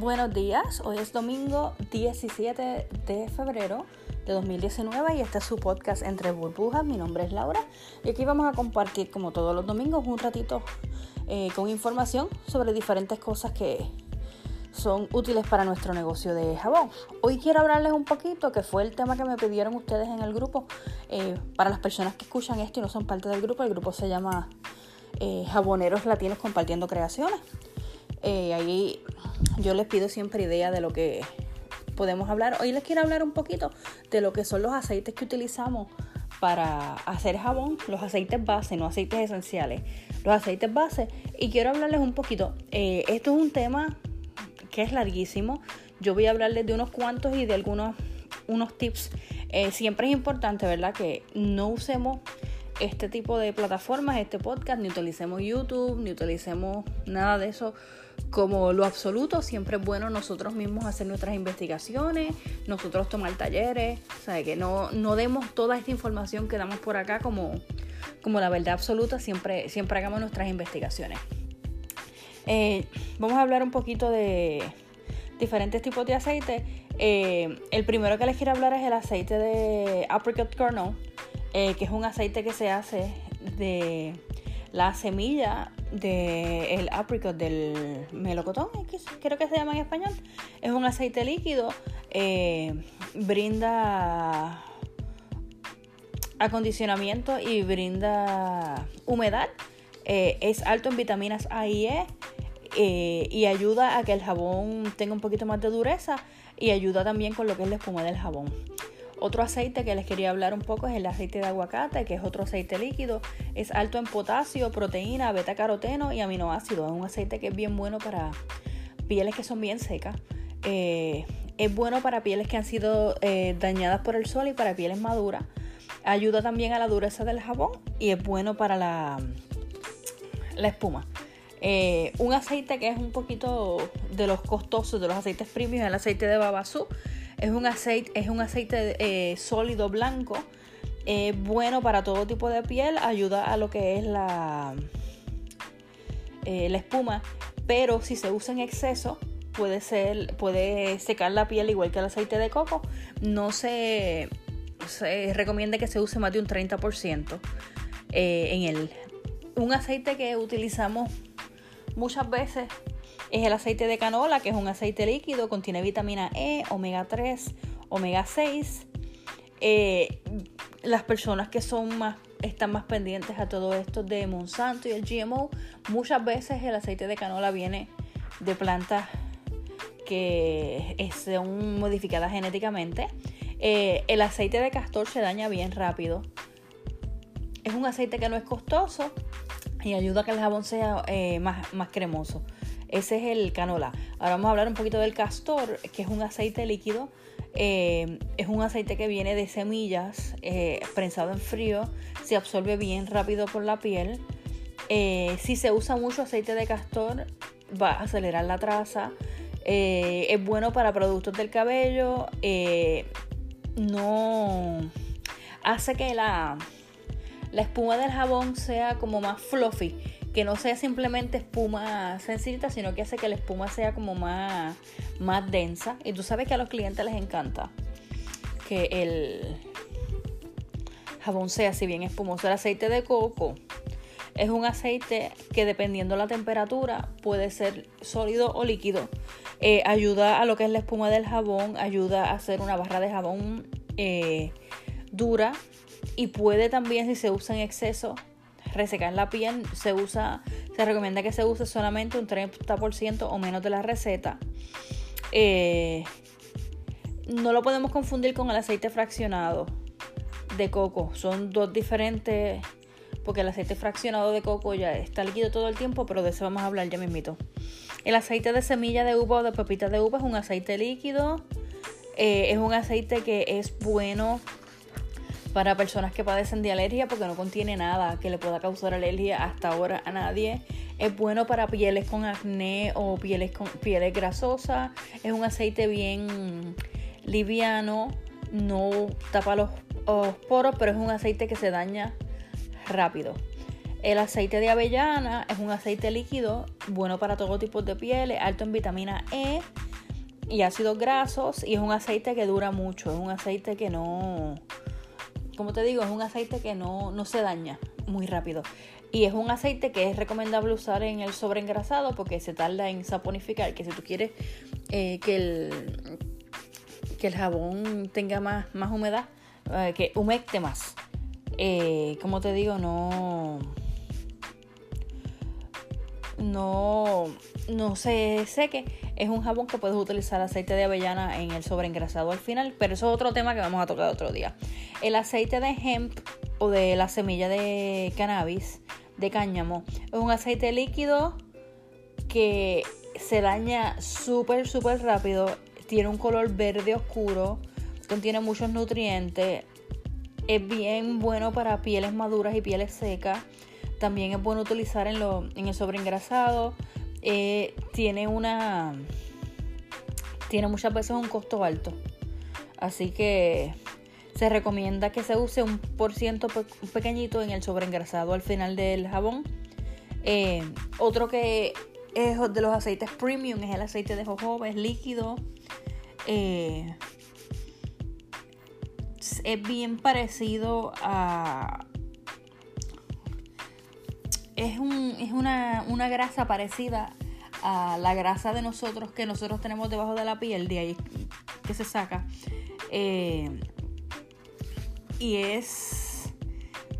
Buenos días, hoy es domingo 17 de febrero de 2019 y este es su podcast Entre Burbujas. Mi nombre es Laura y aquí vamos a compartir, como todos los domingos, un ratito eh, con información sobre diferentes cosas que son útiles para nuestro negocio de jabón. Hoy quiero hablarles un poquito, que fue el tema que me pidieron ustedes en el grupo. Eh, para las personas que escuchan esto y no son parte del grupo, el grupo se llama eh, Jaboneros Latinos Compartiendo Creaciones. Ahí yo les pido siempre idea de lo que podemos hablar. Hoy les quiero hablar un poquito de lo que son los aceites que utilizamos para hacer jabón, los aceites base, no aceites esenciales, los aceites base. Y quiero hablarles un poquito. Eh, esto es un tema que es larguísimo. Yo voy a hablarles de unos cuantos y de algunos unos tips. Eh, siempre es importante, ¿verdad? Que no usemos este tipo de plataformas, este podcast, ni utilicemos YouTube, ni utilicemos nada de eso como lo absoluto. Siempre es bueno nosotros mismos hacer nuestras investigaciones, nosotros tomar talleres, o sea, que no, no demos toda esta información que damos por acá como, como la verdad absoluta, siempre, siempre hagamos nuestras investigaciones. Eh, vamos a hablar un poquito de diferentes tipos de aceite. Eh, el primero que les quiero hablar es el aceite de apricot kernel eh, que es un aceite que se hace de la semilla del apricot, del melocotón, creo que se llama en español. Es un aceite líquido, eh, brinda acondicionamiento y brinda humedad. Eh, es alto en vitaminas A y E y ayuda a que el jabón tenga un poquito más de dureza y ayuda también con lo que es la espuma del jabón. Otro aceite que les quería hablar un poco es el aceite de aguacate, que es otro aceite líquido. Es alto en potasio, proteína, beta caroteno y aminoácidos. Es un aceite que es bien bueno para pieles que son bien secas. Eh, es bueno para pieles que han sido eh, dañadas por el sol y para pieles maduras. Ayuda también a la dureza del jabón y es bueno para la, la espuma. Eh, un aceite que es un poquito de los costosos, de los aceites premium, es el aceite de babasú. Es un aceite, es un aceite eh, sólido blanco. bueno para todo tipo de piel. Ayuda a lo que es la, eh, la espuma. Pero si se usa en exceso, puede ser, puede secar la piel igual que el aceite de coco. No se, se recomienda que se use más de un 30% eh, en él. Un aceite que utilizamos muchas veces es el aceite de canola, que es un aceite líquido, contiene vitamina E, omega 3, omega 6. Eh, las personas que son más están más pendientes a todo esto de Monsanto y el GMO, muchas veces el aceite de canola viene de plantas que son modificadas genéticamente. Eh, el aceite de castor se daña bien rápido. Es un aceite que no es costoso y ayuda a que el jabón sea eh, más, más cremoso. Ese es el canola. Ahora vamos a hablar un poquito del castor, que es un aceite líquido. Eh, es un aceite que viene de semillas, eh, prensado en frío, se absorbe bien rápido por la piel. Eh, si se usa mucho aceite de castor, va a acelerar la traza. es bueno para productos del cabello. no hace que la, la espuma del jabón sea como más fluffy que no sea simplemente espuma sencilla, sino que hace que la espuma sea como más, más densa. Y tú sabes que a los clientes les encanta que el jabón sea así bien espumoso. El aceite de coco es un aceite que dependiendo la temperatura puede ser sólido o líquido. Eh, ayuda a lo que es la espuma del jabón, ayuda a hacer una barra de jabón eh, dura y puede también si se usa en exceso resecar la piel se usa, se recomienda que se use solamente un 30% o menos de la receta. Eh, no lo podemos confundir con el aceite fraccionado de coco. Son dos diferentes, porque el aceite fraccionado de coco ya está líquido todo el tiempo, pero de eso vamos a hablar ya mismito. El aceite de semilla de uva o de pepita de uva es un aceite líquido. Eh, es un aceite que es bueno para personas que padecen de alergia porque no contiene nada que le pueda causar alergia hasta ahora a nadie. Es bueno para pieles con acné o pieles con pieles grasosas. Es un aceite bien liviano, no tapa los, poros, pero es un aceite que se daña rápido. El aceite de avellana es un aceite líquido, bueno para todo tipo de pieles, alto en vitamina E y ácidos grasos y es un aceite que dura mucho, es un aceite que no, como te digo, es un aceite que no, no se daña muy rápido. Y es un aceite que es recomendable usar en el sobreengrasado porque se tarda en saponificar, que si tú quieres eh, que, el, que el jabón tenga más, más humedad, eh, que humecte más. Eh, como te digo, no no, no se seque. Es un jabón que puedes utilizar aceite de avellana en el sobreengrasado al final, pero eso es otro tema que vamos a tocar otro día. El aceite de hemp o de la semilla de cannabis, de cáñamo, es un aceite líquido que se daña súper, súper rápido. Tiene un color verde oscuro, contiene muchos nutrientes. Es bien bueno para pieles maduras y pieles secas también es bueno utilizar en, lo, en el sobreengrasado. Eh, tiene una. Tiene muchas veces un costo alto. Así que se recomienda que se use un por ciento pequeñito en el sobreengrasado al final del jabón. Eh, otro que es de los aceites premium es el aceite de jojoba, es líquido. Eh, es bien parecido a, es, un, es una, grasa parecida a la grasa de nosotros que nosotros tenemos debajo de la piel, de ahí que se saca. Eh, y es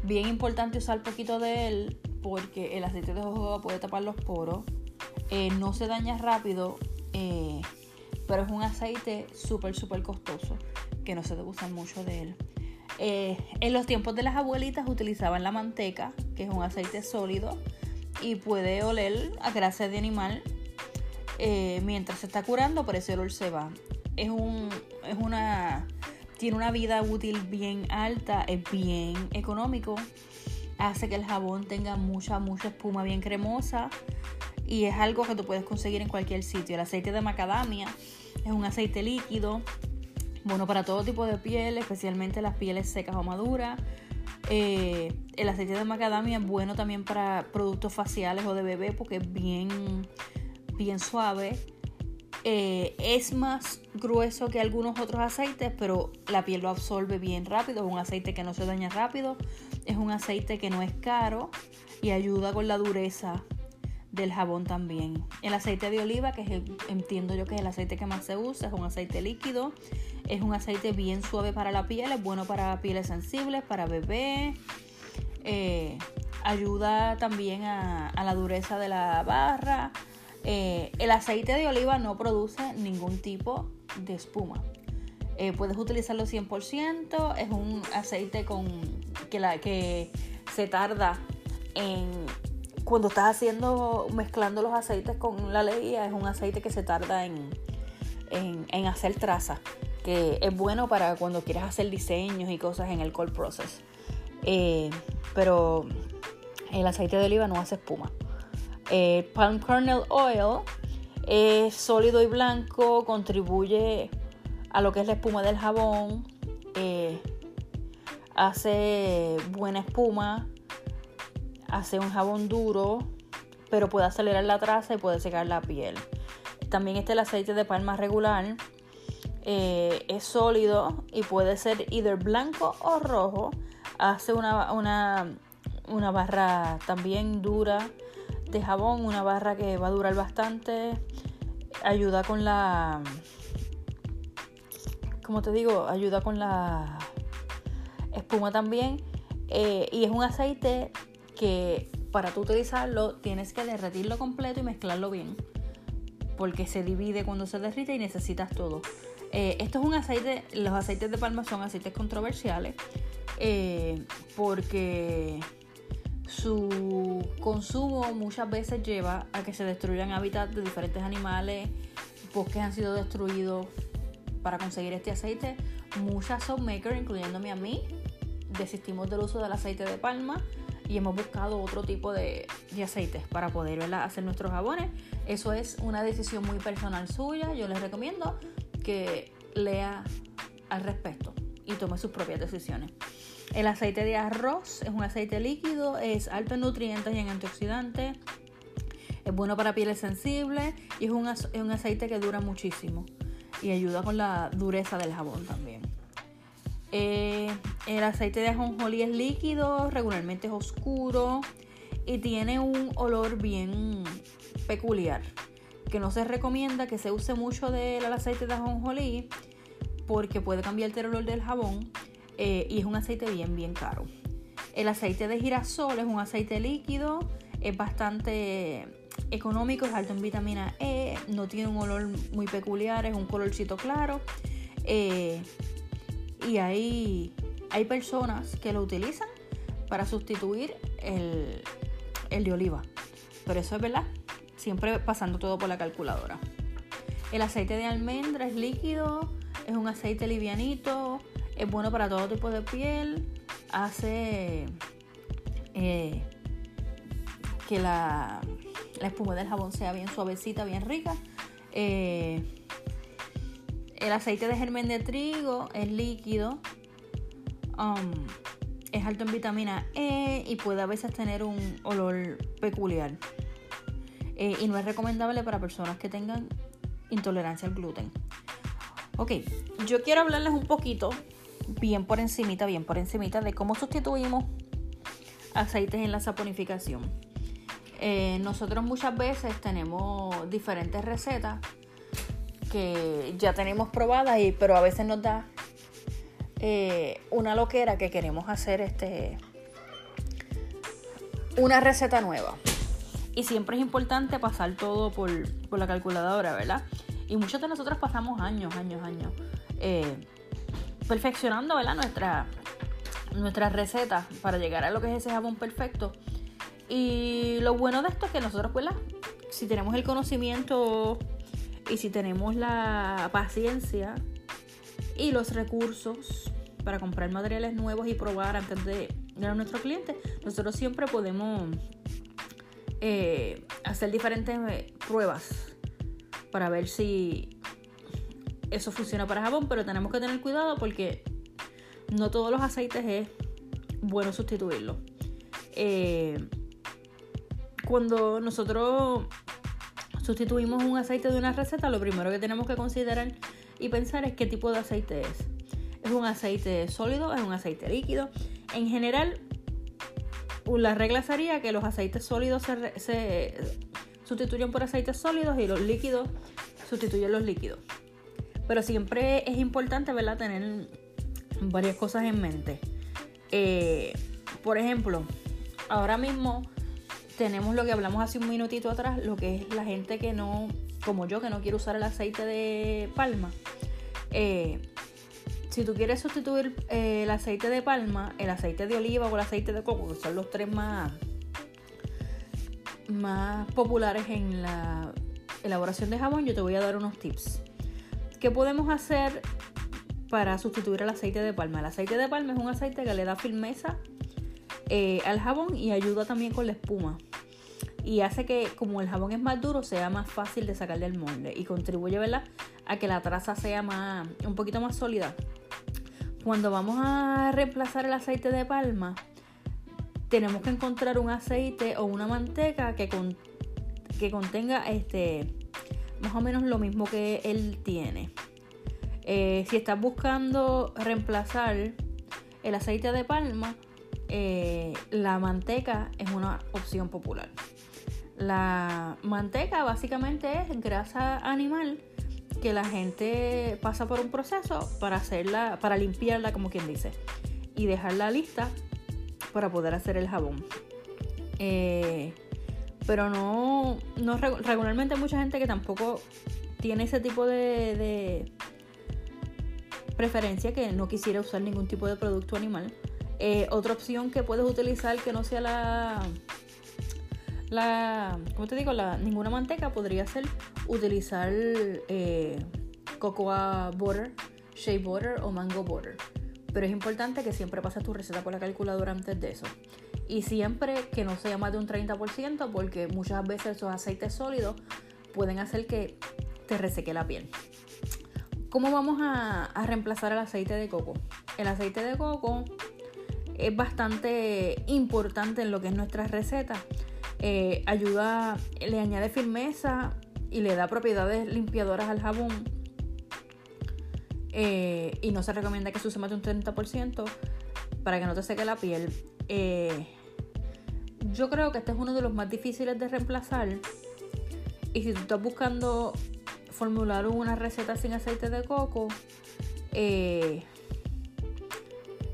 bien importante usar poquito de él porque el aceite de jojoba puede tapar los poros. Eh, no se daña rápido, eh, pero es un aceite súper, súper costoso que no se debe usar mucho de él. En los tiempos de las abuelitas utilizaban la manteca, que es un aceite sólido y puede oler a grasa de animal eh, mientras se está curando, por ese olor se va. Es un, es una, tiene una vida útil bien alta, es bien económico, hace que el jabón tenga mucha, mucha espuma bien cremosa y es algo que tú puedes conseguir en cualquier sitio. El aceite de macadamia es un aceite líquido bueno para todo tipo de piel, especialmente las pieles secas o maduras. Eh, el aceite de macadamia es bueno también para productos faciales o de bebé porque es bien, bien suave. Eh, es más grueso que algunos otros aceites, pero la piel lo absorbe bien rápido. Es un aceite que no se daña rápido. Es un aceite que no es caro y ayuda con la dureza del jabón también. El aceite de oliva, que entiendo yo que es el aceite que más se usa, es un aceite líquido es un aceite bien suave para la piel, es bueno para pieles sensibles, para bebés. Eh, ayuda también a, la dureza de la barra. Eh, el aceite de oliva no produce ningún tipo de espuma. Eh, puedes utilizarlo 100%. Es un aceite con que, la, que se tarda en cuando estás haciendo mezclando los aceites con la leía. Es un aceite que se tarda en, en, en hacer traza que es bueno para cuando quieres hacer diseños y cosas en el cold process. Eh, pero el aceite de oliva no hace espuma. Eh, palm kernel oil es sólido y blanco, contribuye a lo que es la espuma del jabón, eh, hace buena espuma, hace un jabón duro, pero puede acelerar la traza y puede secar la piel. También está el aceite de palma regular, eh, es sólido y puede ser either blanco o rojo. Hace una, una, barra también dura de jabón, una barra que va a durar bastante. Ayuda con la... Como te digo, ayuda con la espuma también. Eh, y es un aceite que para tú utilizarlo tienes que derretirlo completo y mezclarlo bien. Porque se divide cuando se derrite y necesitas todo. Eh, esto es un aceite, los aceites de palma son aceites controversiales eh, porque su consumo muchas veces lleva a que se destruyan hábitats de diferentes animales, bosques han sido destruidos para conseguir este aceite. Muchas makers, incluyéndome a mí, desistimos del uso del aceite de palma y hemos buscado otro tipo de, aceites para poder hacer nuestros jabones. Eso es una decisión muy personal suya, yo les recomiendo que lea al respecto y tome sus propias decisiones. El aceite de arroz es un aceite líquido, es alto en nutrientes y en antioxidantes, es bueno para pieles sensibles y es un, aceite que dura muchísimo. y ayuda con la dureza del jabón también. Eh, el aceite de ajonjolí es líquido, regularmente es oscuro y tiene un olor bien peculiar. Que no se recomienda que se use mucho del aceite de ajonjolí porque puede cambiarte el olor del jabón eh, y es un aceite bien, bien caro. El aceite de girasol es un aceite líquido, es bastante económico, es alto en vitamina E, no tiene un olor muy peculiar, es un colorcito claro. Eh, y hay, hay personas que lo utilizan para sustituir el, el de oliva. Pero eso es verdad, siempre pasando todo por la calculadora. El aceite de almendra es líquido, es un aceite livianito, es bueno para todo tipo de piel, hace eh, que la, la, espuma del jabón sea bien suavecita, bien rica. Eh, el aceite de germen de trigo es líquido, um, es alto en vitamina E y puede a veces tener un olor peculiar. Eh, y no es recomendable para personas que tengan intolerancia al gluten. Ok, yo quiero hablarles un poquito, bien por encimita, bien por encimita, de cómo sustituimos aceites en la saponificación. Eh, nosotros muchas veces tenemos diferentes recetas que ya tenemos probadas, y, pero a veces nos da eh, una loquera que queremos hacer este una receta nueva. Y siempre es importante pasar todo por, la calculadora, ¿verdad? Y muchos de nosotros pasamos años, años, años eh, perfeccionando, ¿verdad? Nuestra, nuestras recetas para llegar a lo que es ese jabón perfecto. Y lo bueno de esto es que nosotros, ¿verdad? Si tenemos el conocimiento y si tenemos la paciencia y los recursos para comprar materiales nuevos y probar antes de dar a nuestro cliente, nosotros siempre podemos eh, hacer diferentes eh, pruebas para ver si eso funciona para jabón, pero tenemos que tener cuidado porque no todos los aceites es bueno sustituirlo. Eh, cuando nosotros sustituimos un aceite de una receta, lo primero que tenemos que considerar y pensar es qué tipo de aceite es. ¿Es un aceite sólido? ¿Es un aceite líquido? En general, la regla sería que los aceites sólidos se, sustituyen por aceites sólidos y los líquidos sustituyen los líquidos. Pero siempre es importante ¿verdad? tener varias cosas en mente. Eh, por ejemplo, ahora mismo tenemos lo que hablamos hace un minutito atrás, lo que es la gente que no, como yo, que no quiere usar el aceite de palma. Eh, si tú quieres sustituir eh, el aceite de palma, el aceite de oliva o el aceite de coco, que son los tres más, más populares en la elaboración de jabón, yo te voy a dar unos tips. ¿Qué podemos hacer para sustituir el aceite de palma? El aceite de palma es un aceite que le da firmeza eh, al jabón y ayuda también con la espuma. Y hace que, como el jabón es más duro, sea más fácil de sacar del molde y contribuye ¿verdad? a que la traza sea más, un poquito más sólida. Cuando vamos a reemplazar el aceite de palma, tenemos que encontrar un aceite o una manteca que, que contenga este, más o menos lo mismo que él tiene. Eh, si estás buscando reemplazar el aceite de palma, eh, la manteca es una opción popular. La manteca básicamente es grasa animal que la gente pasa por un proceso para hacerla, para limpiarla, como quien dice, y dejarla lista para poder hacer el jabón. Eh, pero no, no regularmente mucha gente que tampoco tiene ese tipo de, preferencia que no quisiera usar ningún tipo de producto animal. Eh, otra opción que puedes utilizar que no sea la la, ¿cómo te digo? La, ninguna manteca podría ser utilizar eh, cocoa butter, shea butter o mango butter. Pero es importante que siempre pases tu receta por la calculadora antes de eso. Y siempre que no sea más de un 30% porque muchas veces esos aceites sólidos pueden hacer que te reseque la piel. ¿Cómo vamos a, a reemplazar el aceite de coco? El aceite de coco es bastante importante en lo que es nuestra receta eh, ayuda, le añade firmeza y le da propiedades limpiadoras al jabón. eh, y no se recomienda que se use más de un 30% para que no te seque la piel. Eh, yo creo que este es uno de los más difíciles de reemplazar. Y si tú estás buscando formular una receta sin aceite de coco,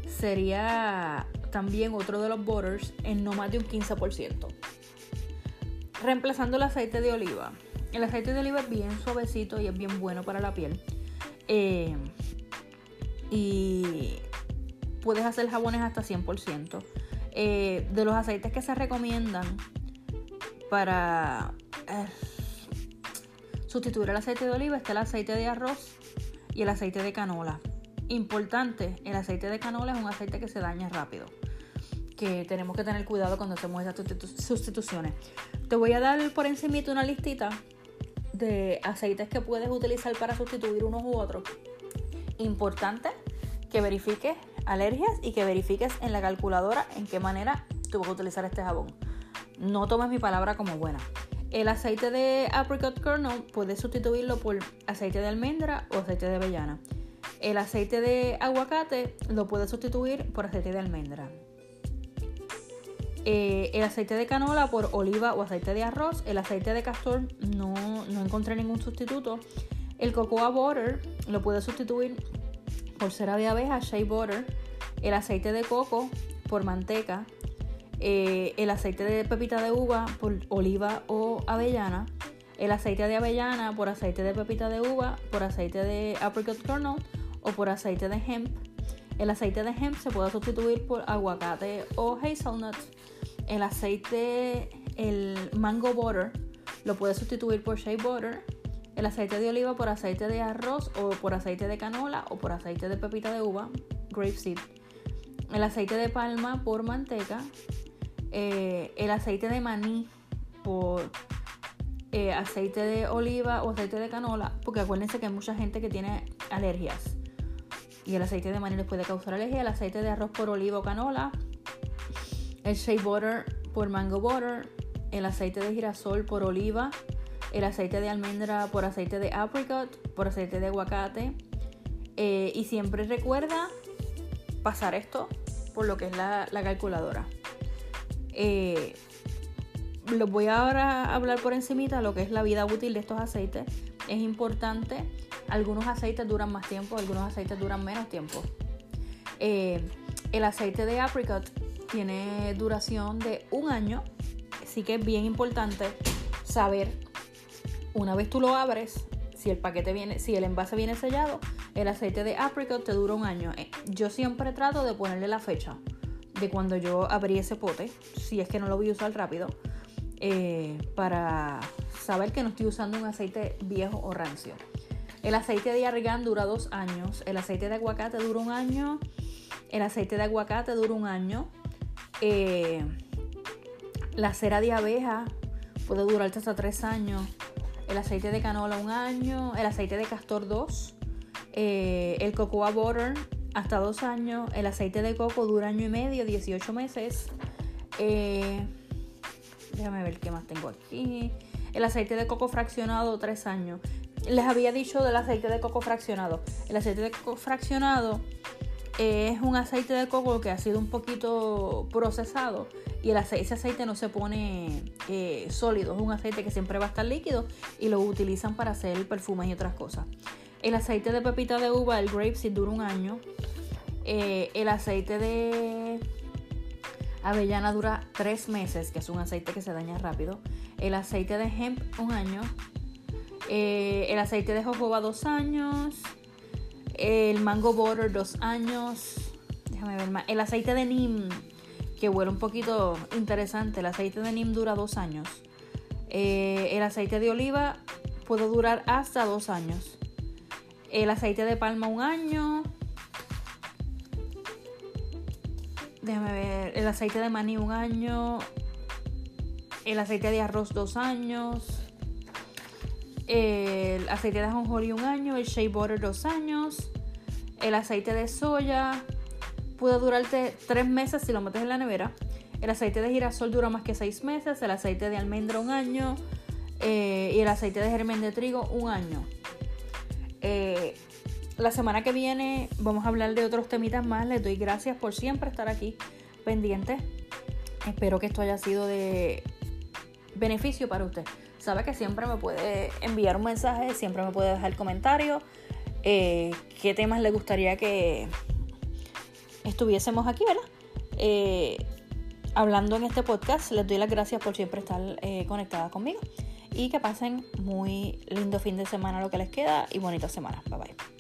sería también otro de los butters en no más de un 15%. Reemplazando el aceite de oliva. El aceite de oliva es bien suavecito y es bien bueno para la piel. Eh, y puedes hacer jabones hasta 100%. Eh, de los aceites que se recomiendan para eh, sustituir el aceite de oliva está el aceite de arroz y el aceite de canola. Importante, el aceite de canola es un aceite que se daña rápido. Que tenemos que tener cuidado cuando hacemos esas sustituciones. Te voy a dar por encima una listita de aceites que puedes utilizar para sustituir unos u otros. Importante que verifiques alergias y que verifiques en la calculadora en qué manera tú vas a utilizar este jabón. No tomes mi palabra como buena. El aceite de apricot kernel puedes sustituirlo por aceite de almendra o aceite de avellana. El aceite de aguacate lo puedes sustituir por aceite de almendra. Eh, el aceite de canola por oliva o aceite de arroz. El aceite de castor no, no encontré ningún sustituto. El cocoa butter lo puedes sustituir por cera de abeja, shea butter. El aceite de coco por manteca. Eh, el aceite de pepita de uva por oliva o avellana. El aceite de avellana por aceite de pepita de uva, por aceite de apricot kernel o por aceite de hemp. El aceite de hemp se puede sustituir por aguacate o hazelnut. El aceite, el mango butter, lo puedes sustituir por shea butter. El aceite de oliva por aceite de arroz o por aceite de canola o por aceite de pepita de uva, grapeseed. El aceite de palma por manteca. Eh, el aceite de maní por eh, aceite de oliva o aceite de canola, porque acuérdense que hay mucha gente que tiene alergias y el aceite de maní les puede causar alergia. El aceite de arroz por oliva o canola, el shea butter por mango butter, el aceite de girasol por oliva, el aceite de almendra por aceite de apricot, por aceite de aguacate. Eh, y siempre recuerda pasar esto por lo que es la, calculadora. Eh, los voy ahora a hablar por encimita lo que es la vida útil de estos aceites. Es importante, algunos aceites duran más tiempo, algunos aceites duran menos tiempo. Eh, el aceite de apricot tiene duración de un año, así que es bien importante saber una vez tú lo abres, si el paquete viene, si el envase viene sellado, el aceite de apricot te dura un año. Eh, yo siempre trato de ponerle la fecha de cuando yo abrí ese pote, si es que no lo voy a usar rápido, eh, para saber que no estoy usando un aceite viejo o rancio. El aceite de argán dura dos años, el aceite de aguacate dura un año, el aceite de aguacate dura un año, eh, la cera de abeja puede durar hasta tres años. El aceite de canola un año. El aceite de castor dos. Eh, el cocoa butter hasta dos años. El aceite de coco dura año y medio, 18 meses. Eh, déjame ver qué más tengo aquí. El aceite de coco fraccionado, tres años. Les había dicho del aceite de coco fraccionado. El aceite de coco fraccionado es un aceite de coco que ha sido un poquito procesado y el aceite, ese aceite no se pone eh, sólido, es un aceite que siempre va a estar líquido y lo utilizan para hacer perfumes y otras cosas. El aceite de pepita de uva, el grapeseed, dura un año. Eh, el aceite de avellana dura tres meses, que es un aceite que se daña rápido. El aceite de hemp, un año. Eh, el aceite de jojoba, dos años. El mango butter, dos años. Déjame ver más. El aceite de neem, que huele un poquito interesante. El aceite de neem dura dos años. Eh, el aceite de oliva puede durar hasta dos años. El aceite de palma, un año. Déjame ver. El aceite de maní, un año. El aceite de arroz, dos años el aceite de ajonjolí un año, el shea butter dos años, el aceite de soya puede durarte tres meses si lo metes en la nevera, el aceite de girasol dura más que seis meses, el aceite de almendra un año eh, y el aceite de germen de trigo un año. Eh, la semana que viene vamos a hablar de otros temitas más. Les doy gracias por siempre estar aquí pendientes. Espero que esto haya sido de beneficio para usted. Sabe que siempre me puede enviar un mensaje, siempre me puede dejar comentarios. Eh, qué temas le gustaría que estuviésemos aquí, ¿verdad? Eh, hablando en este podcast. Les doy las gracias por siempre estar eh, conectada conmigo. Y que pasen muy lindo fin de semana lo que les queda y bonita semana. Bye bye.